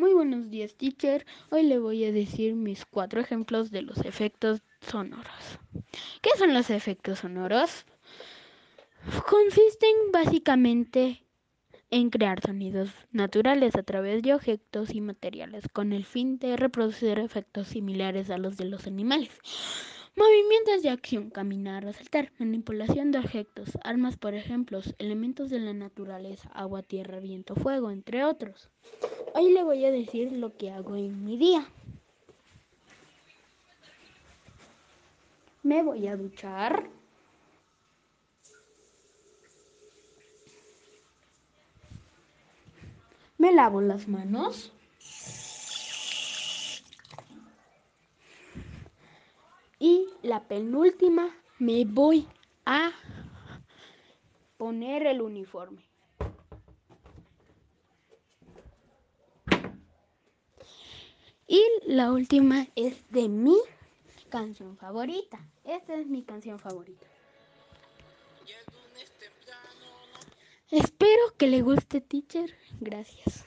Muy buenos días, teacher. Hoy le voy a decir mis cuatro ejemplos de los efectos sonoros. ¿Qué son los efectos sonoros? Consisten básicamente en crear sonidos naturales a través de objetos y materiales con el fin de reproducir efectos similares a los de los animales. Movimientos de acción, caminar saltar, manipulación de objetos, armas por ejemplo, elementos de la naturaleza, agua, tierra, viento, fuego, entre otros. Hoy le voy a decir lo que hago en mi día. Me voy a duchar. Me lavo las manos. Y la penúltima, me voy a poner el uniforme. Y la última es de mi canción favorita. Esta es mi canción favorita. Espero que le guste, teacher. Gracias.